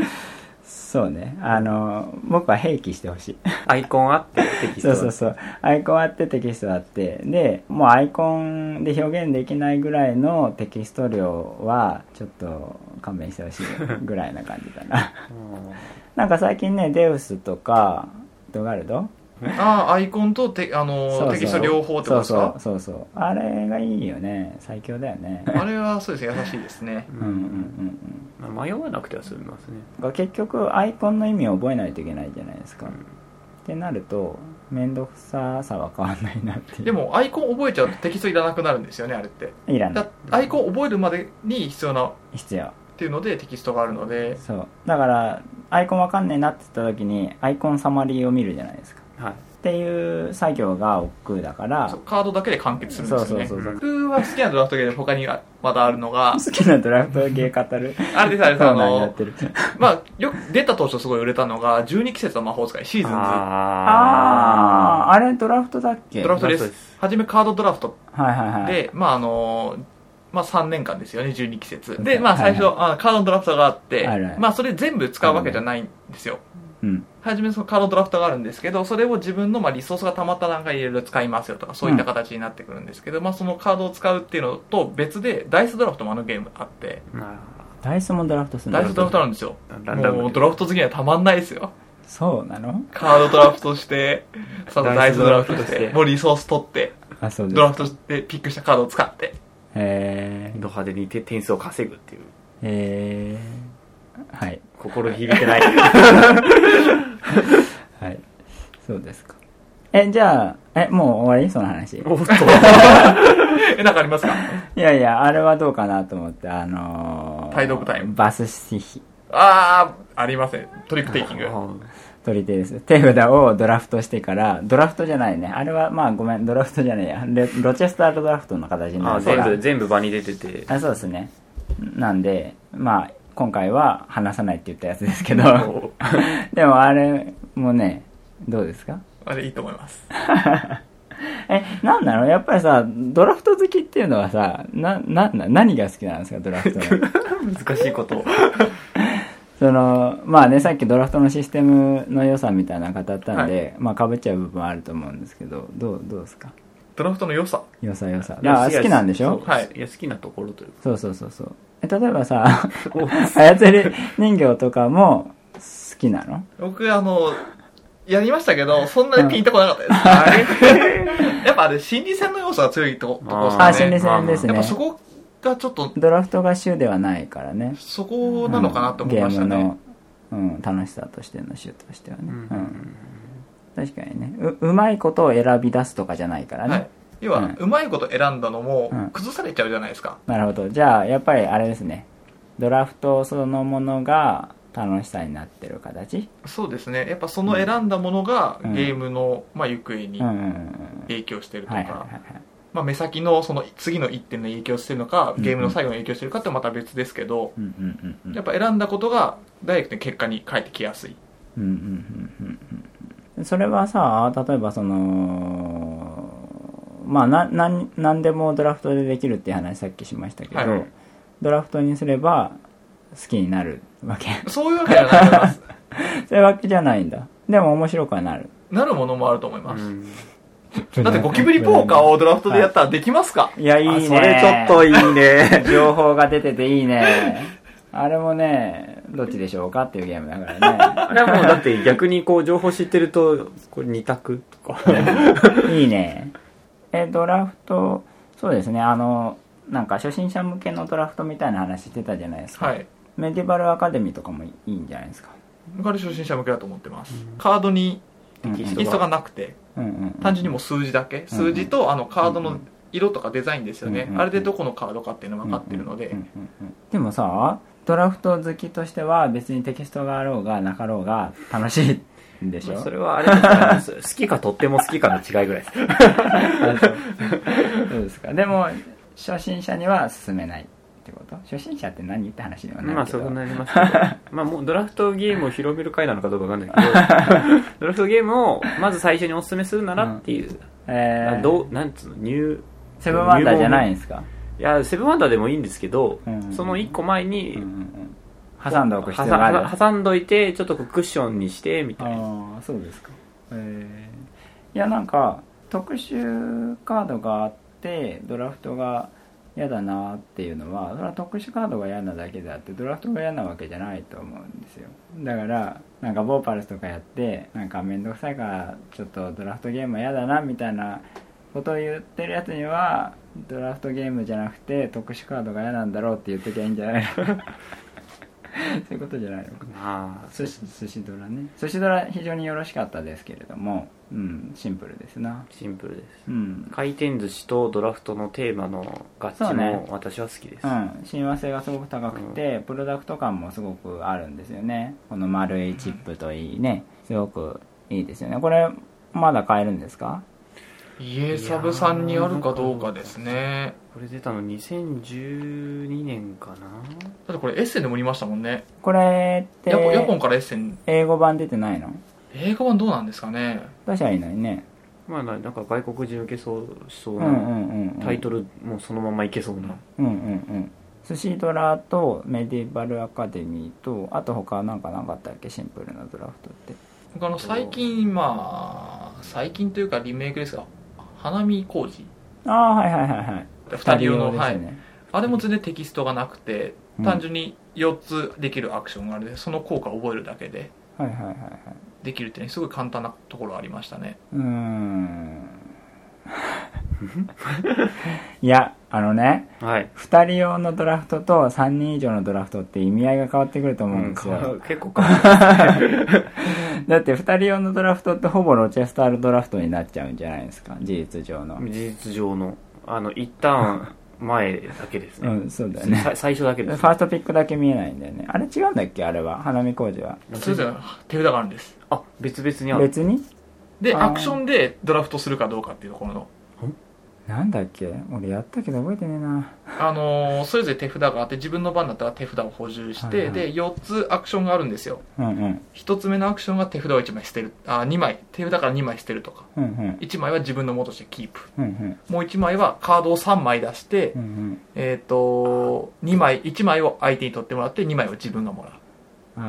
そうね。あの僕は併記してほしい。アイコンあってテキストそうそうそう。アイコンあってテキストあって。でもうアイコンで表現できないぐらいのテキスト量はちょっと勘弁してほしいぐらいな感じだな。[laughs] うん。なんか最近ねデウスとかドガルド？[laughs] ああアイコンとテあのそうそう。テキスト両方ってことですか？そうそうそうそう。あれがいいよね。最強だよね。[laughs] あれはそうですね。優しいですね。うん。うんうんまあ迷わなくては済みますね、うん結局アイコンの意味を覚えないといけないじゃないですか、うん。ってなると面倒くささは変わんないなっていう。でもアイコン覚えちゃうとテキストいらなくなるんですよねあれって。いらない。だアイコン覚えるまでに必要なっ必要。ていうのでテキストがあるので。そう。だからアイコンわかんねえなって言った時にアイコンサマリーを見るじゃないですかはい。っていう作業が億劫だからカードだけで完結するんですよね。そうそうそう僕は好きなドラフトゲーム他にはまだあるのが好きなドラフトゲー語る。あれですあれです。あのまあよく出た当初すごい売れたのが12季節の魔法使いシーズンズ。ああああれドラフトだっけ？ドラフトです。初めカードドラフトはいはいはい。で、まああのまあ3年間ですよね、12季節。はいで、まあ最初、あカードドラフトがあってはいはい、まあそれ全部使うわけじゃないんですよ。うん。初めそのカードドラフトがあるんですけど、それを自分のまあリソースが溜まった段階でいろいろ使いますよとか、そういった形になってくるんですけど、まあそのカードを使うっていうのと別で、ダイスドラフトもあのゲームあって、あダイスもドラフトするんだ。ダイスドラフトなんですよ。ランダムでもうドラフト好きにはたまんないですよ。そうなの？カードドラフトして、[laughs] そのダイスドラフトしダイスドラフトして。て、もうリソース取って、あそうです。ドラフトしてピックしたカードを使って、へド派手にて点数を稼ぐっていう。えへえはい心響いてない。[laughs] はい。そうですか。えじゃあえもう終わり？その話。おっと。[laughs] え、なんかありますか？いやいやあれはどうかなと思ってあのー、対読タイム。バスシヒ。あー、ありません。トリックテイキング。取り手です。手札をドラフトしてからドラフトじゃないね。あれはまあごめん。ドラフトじゃないや。レロチェスタードラフトの形になあるから。全部全部場に出てて。あそうですね。なんでまあ今回は話さないって言ったやつですけど。[laughs] でもあれもねどうですか？あれいいと思います。[laughs] えなんなの？やっぱりさドラフト好きっていうのはさななな何が好きなんですか？ドラフトの。[laughs] 難しいこと。をそのまあねさっきドラフトのシステムの良さみたいなの語ったんで、まあかぶっちゃう部分はあると思うんですけどどうどうですか？ドラフトの良さ。良さ良さ。だから好きなんでしょ？はい。いや好きなところというか。そうそうそうそう。え例えばさ操り人形とかも好きなの？僕、あの、やりましたけど、そんなにピンとこなかったです。[laughs] やっぱあれ、心理戦の要素が強いとことこですかね。あ心理戦ですね。やっぱそこがちょっと、ドラフトが週ではないからね。そこなのかなと思いましたね。ゲームの、うん、楽しさとしての週としてはね、うん。確かにね。ううまいことを選び出すとかじゃないからね、はい。要は、うまいこと選んだのもうん、崩されちゃうじゃないですか。なるほど。じゃあやっぱりあれですね。ドラフトそのものが楽しさになってる形？そうですね。やっぱその選んだものが、うん。ゲームの、まあ、行方に影響してるとか目先のその次の一点の影響してるのか、ゲームの最後の影響してるかってまた別ですけど、やっぱ選んだことがダイレクトに結果に返ってきやすい。それはさ例えばそのまあななんなんでもドラフトでできるっていう話さっきしましたけど、はい。ドラフトにすれば好きになるわけ。そういうわけじゃないと思います。[laughs] そういうわけじゃないんだ。でも面白くはなる。なるものもあると思います。うん。だってゴキブリポーカーをドラフトでやったらできますか、い。やいいね。あそれちょっといいね。[laughs] 情報が出てていいね。あれもねどっちでしょうかっていうゲームだからあれはもうだって逆にこう情報知ってるとこれ二択とか。ね [laughs] いいねえドラフトそうですね。あのなんか初心者向けのドラフトみたいな話してたじゃないですか、はい。メディバルアカデミーとかもいいんじゃないですか。僕は初心者向けだと思ってます。カードにテキストがなくて、うんうん単純にもう数字だけ。うん数字とあのカードの色とかデザインですよね。う。んあれでどこのカードかっていうのが分かってるので。うん、うんうん。でもさドラフト好きとしては別にテキストがあろうがなかろうが楽しいんでしょ？それはあれですかね [laughs] 好きかとっても好きかの違いぐらいです。あそう。ですか。でも初心者には勧めないってこと？初心者って何って話にはなるけど。まあそうなります。けどまあもうドラフトゲームを広める回なのかどうかわかんないけど [laughs] ドラフトゲームをまず最初にお勧めするならっていう、えー、どうなんつうの？入セブンワンダーじゃないんですか、いやセブンワンダーでもいいんですけど、うんその一個前に、うんうんうん、挟んでおく必要がある。挟挟んどいてちょっとクッションにしてみたいな。ああそうですか。えーいやなんか特殊カードがあってドラフトが嫌だなっていうのはそれは特殊カードが嫌なだけであってドラフトが嫌なわけじゃないと思うんですよ。だからなんかボーパルスとかやってなんか面倒くさいからちょっとドラフトゲームは嫌だなみたいなことを言ってるやつにはドラフトゲームじゃなくて特殊カードが嫌なんだろうって言っときゃいいんじゃないの？[laughs] そういうことじゃないの？かまあ寿司寿司ドラね。寿司ドラ非常によろしかったですけれどもうんシンプルですな。シンプルです。うん。回転寿司とドラフトのテーマの合致も私は好きです、うん、親和性がすごく高くて、プロダクト感もすごくあるんですよね。この丸いチップといいね。すごくいいですよね。これまだ買えるんですか？家サブさんにあるかどうかですね。これ出たの2012年かな。だってこれエッセンでも売りましたもんね。これってヤポヤポンからエッセン。英語版出てないの？映画版どうなんですかね。出したらいいのにね。まあななんか外国人受けそうしそうな、うんうんうんうん。タイトルもそのままいけそうな、うんうんうん。寿司ドラとメディバルアカデミーとあと他なんかなかったっけ？シンプルなドラフトって。僕あの最近まあ最近というかリメイクですが花見工事。ああはいはいはいはい。二人用の、ですはいね、あれも全然テキストがなくてうん。単純に4つできるアクションがあるのでその効果を覚えるだけではいはいはいはい。できるってねすごい簡単なところありましたね。うーん。[laughs] いやあのねはい、2人用のドラフトと3人以上のドラフトって意味合いが変わってくると思うんですよ、うん [laughs] 結構変わるだって2人用のドラフトってほぼロチェスタールドラフトになっちゃうんじゃないですか。事実上の。事実上の。あの一旦前だけですね、うんそうだよね。さ最初だけですファーストピックだけ見えないんだよね。あれ違うんだっけ？あれは？花見工事は。それぞれ手札があるんです。あ別々にある。別に？でアクションでドラフトするかどうかっていうところのなんだっけ？俺やったけど覚えてねえな。あのーそれぞれ手札があって自分の番だったら手札を補充して、はいはい。で4つアクションがあるんですよ。うんうん。1つ目のアクションが手札を1枚捨てる。あ2枚。手札から2枚捨てるとか。うんうん。1枚は自分の元としてキープ。うんうん。もう1枚はカードを3枚出して、うんうん。えっ、と2枚1枚を相手に取ってもらって2枚を自分がもらうド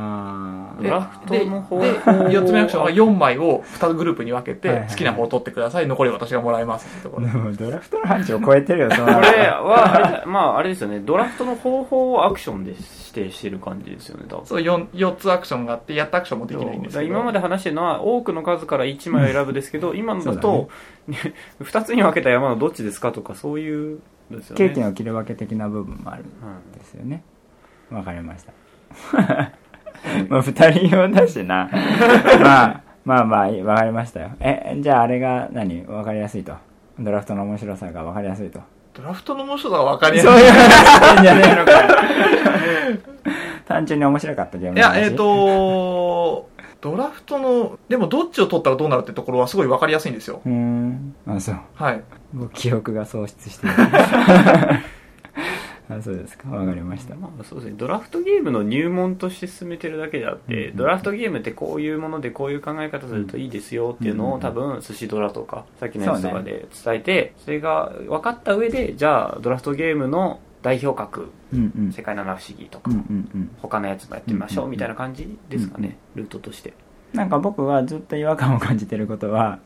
ラフトの方。でで4つ目のアクションは4枚を2グループに分けて好きな方を取ってください。残りは私がもらいますところ。ドラフトの範疇を超えてるよこれはあれだまああれですよね。ドラフトの方法をアクションで指定してる感じですよね多分。そう 4, 4つアクションがあってやったアクションもできないんですけ今まで話してるのは多くの数から1枚を選ぶですけど、今のだと、2 [laughs] つに分けた山のどっちですかとかそういうですよね。ケーキの切り分け的な部分もあるんですよね。わかりました [laughs] まあ二人用だしな。[laughs] まあまあまあわかりましたよ。えじゃああれが何？わかりやすいと。ドラフトの面白さがわかりやすいと。ドラフトの面白さが分かりやすい。そういう [laughs] 話じゃねえのかよ。単純に面白かったゲームいやえっ、とドラフトのでもどっちを取ったらどうなるってところはすごい分かりやすいんですよ。うーん。あそう。はい。僕記憶が喪失しているあそうですか。わかりました。まあそうですね、ドラフトゲームの入門として進めてるだけであって、うん。ドラフトゲームってこういうものでこういう考え方するといいですよっていうのうん。を多分寿司ドラとかさっきのやつとかで伝えてそれが分かった上でじゃあドラフトゲームの代表格うんうん。世界七不思議とかうんうんうん。他のやつもやってみましょううんみたいな感じですかね。ルートとして。なんか僕はずっと違和感を感じてることは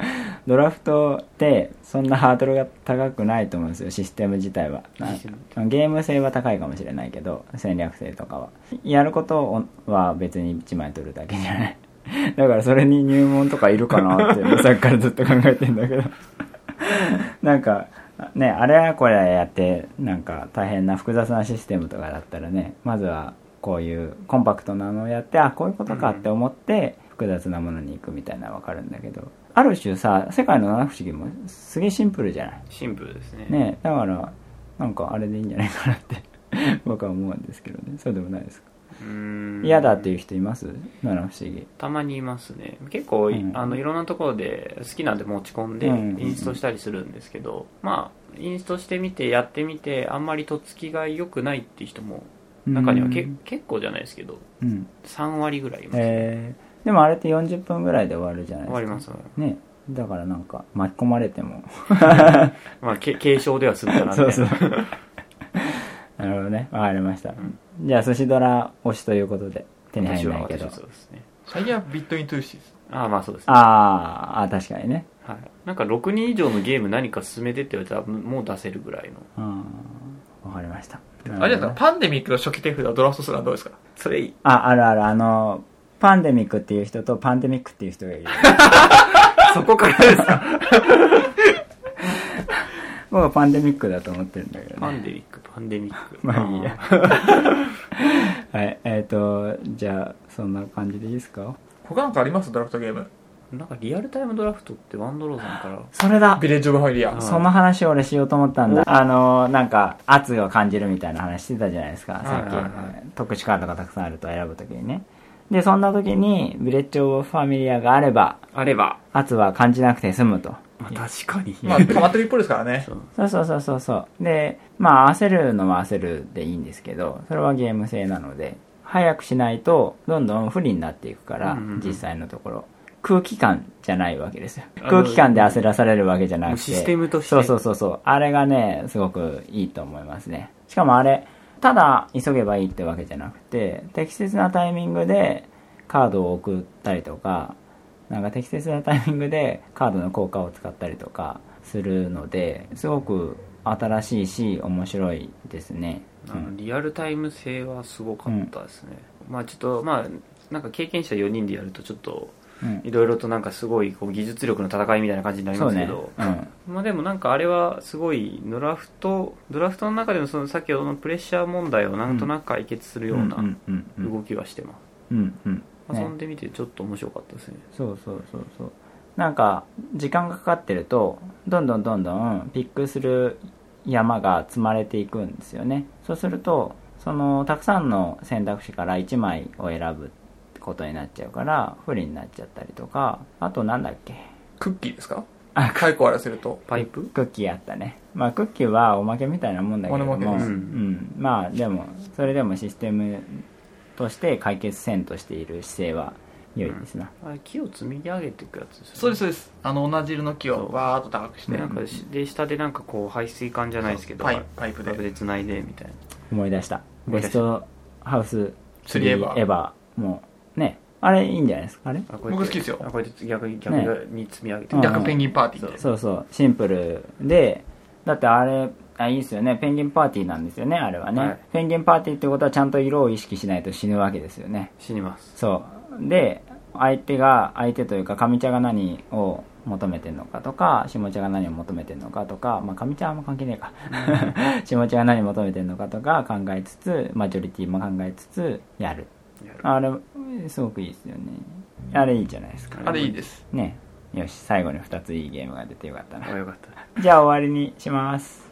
ドラフトってそんなハードルが高くないと思うんですよシステム自体は。ゲーム性は高いかもしれないけど戦略性とかは。やることは別に1枚取るだけじゃない。[laughs] だからそれに入門とかいるかなってさっきからずっと考えてんだけど。[laughs] なんかねあれはこれやってなんか大変な複雑なシステムとかだったらねまずはこういうコンパクトなのをやってあこういうことかって思って複雑なものに行くみたいなのは分かるんだけどある種さ世界の七不思議もすげえシンプルじゃない？シンプルですね。ねだからなんかあれでいいんじゃないかなって [laughs] 僕は思うんですけどね。そうでもないですか？嫌だっていう人います？七不思議。たまにいますね。結構い、うん。あのいろんなところで好きなんで持ち込んでうんインストしたりするんですけど、まあインストしてみてやってみてあんまりとっつきが良くないっていう人も中にはけ、うん。結構じゃないですけどうん。3割ぐらいいます、えーでもあれって40分ぐらいで終わるじゃないですか。終わりますね。だからなんか巻き込まれても。[laughs] まあけ継承ではするかな [laughs] そうそう。なるほどね。わかりました、じゃあ寿司ドラ推しということで手に入らないけど。そうですね。最近は Between Two Cities。ああまあそうですね。あーあ確かにね。はい、なんか6人以上のゲーム何か勧めてって言われたらもう出せるぐらいの。うんわかりました。あれですかパンデミックの初期手札をドラフトするのはどうですか？それいい。ああるある。あのパンデミックっていう人とパンデミックっていう人がいる。[laughs] そこからですか？[laughs] 僕はパンデミックだと思ってるんだけどね。パンデミックパンデミック。まあいいや。[laughs] はいえっ、とじゃあそんな感じでいいですか？他なんかあります？ドラフトゲーム？なんかリアルタイムドラフトってワンドローさんから。それだ。ビレッジオブファミリア。あその話を俺しようと思ったんだ。あのなんか圧を感じるみたいな話してたじゃないですか。さっき、特殊カードがたくさんあると選ぶときにねでそんな時にヴィレッジ・オブ・ファミリアがあればあれば、圧は感じなくて済むと。まあ、確かに。まあ溜まってる一方ですからね。[laughs] そう。そうそうそうそうそう。でまあ焦るのは焦るでいいんですけどそれはゲーム性なので早くしないとどんどん不利になっていくから、うんうんうん。実際のところ。空気感じゃないわけですよ。空気感で焦らされるわけじゃなくて。システムとして。そうそうそうそう。あれがねすごくいいと思いますね。しかもあれただ急げばいいってわけじゃなくて適切なタイミングでカードを送ったりとかなんか適切なタイミングでカードの効果を使ったりとかするのですごく新しいし面白いですね、あのリアルタイム性はすごかったですね、まあちょっとまあなんか経験者4人でやるとちょっとうんいろいろとなんかすごいこう技術力の戦いみたいな感じになりますけど、うん。まあでもなんかあれはすごいドラフトドラフトの中でもその先ほどのプレッシャー問題をなんとなく解決するような動きはしてます、うんうん。ね遊んでみてちょっと面白かったですね。そうそうそうそう。なんか時間がかかってるとどんどんどんどんピックする山が積まれていくんですよね。そうするとそのたくさんの選択肢から1枚を選ぶことになっちゃうから不利になっちゃったりとかあとなんだっけ？クッキーですか？あ太鼓を荒らせると。パイプ？クッキーあったね。まあクッキーはおまけみたいなもんだけれども、おまけですうん、まあでもそれでもシステムとして解決せんとしている姿勢は良いですな、あれ木を積み上げていくやつですよね。そうですそうです。あの同じ色の木をそう。バーッと高くして。でなんかしで下でなんかこう排水管じゃないですけどパイパイプで。パイプで繋いでみたいな。思い出した。ベス思い出した。トハウススリーエバーエバーもうね。あれいいんじゃないですか？あれ？僕好きですよ。あこうやって逆に逆ねに積み上げて、うん。逆ペンギンパーティーでそうそうシンプル。でだってあれあいいですよね。ペンギンパーティーなんですよねあれはね、はい。ペンギンパーティーってことはちゃんと色を意識しないと死ぬわけですよね。死にます。そう。で相手が相手というか上茶が何を求めてるのかとか下茶が何を求めてるのかとかまあ上茶はあんま関係ねえか。[laughs] 下茶が何を求めてるのかとか考えつつマジョリティも考えつつやるやるあれすごくいいですよね。あれいいじゃないですか。あれいいです。ね。よし最後に2ついいゲームが出てよかったな。あよかった。[laughs] じゃあ終わりにします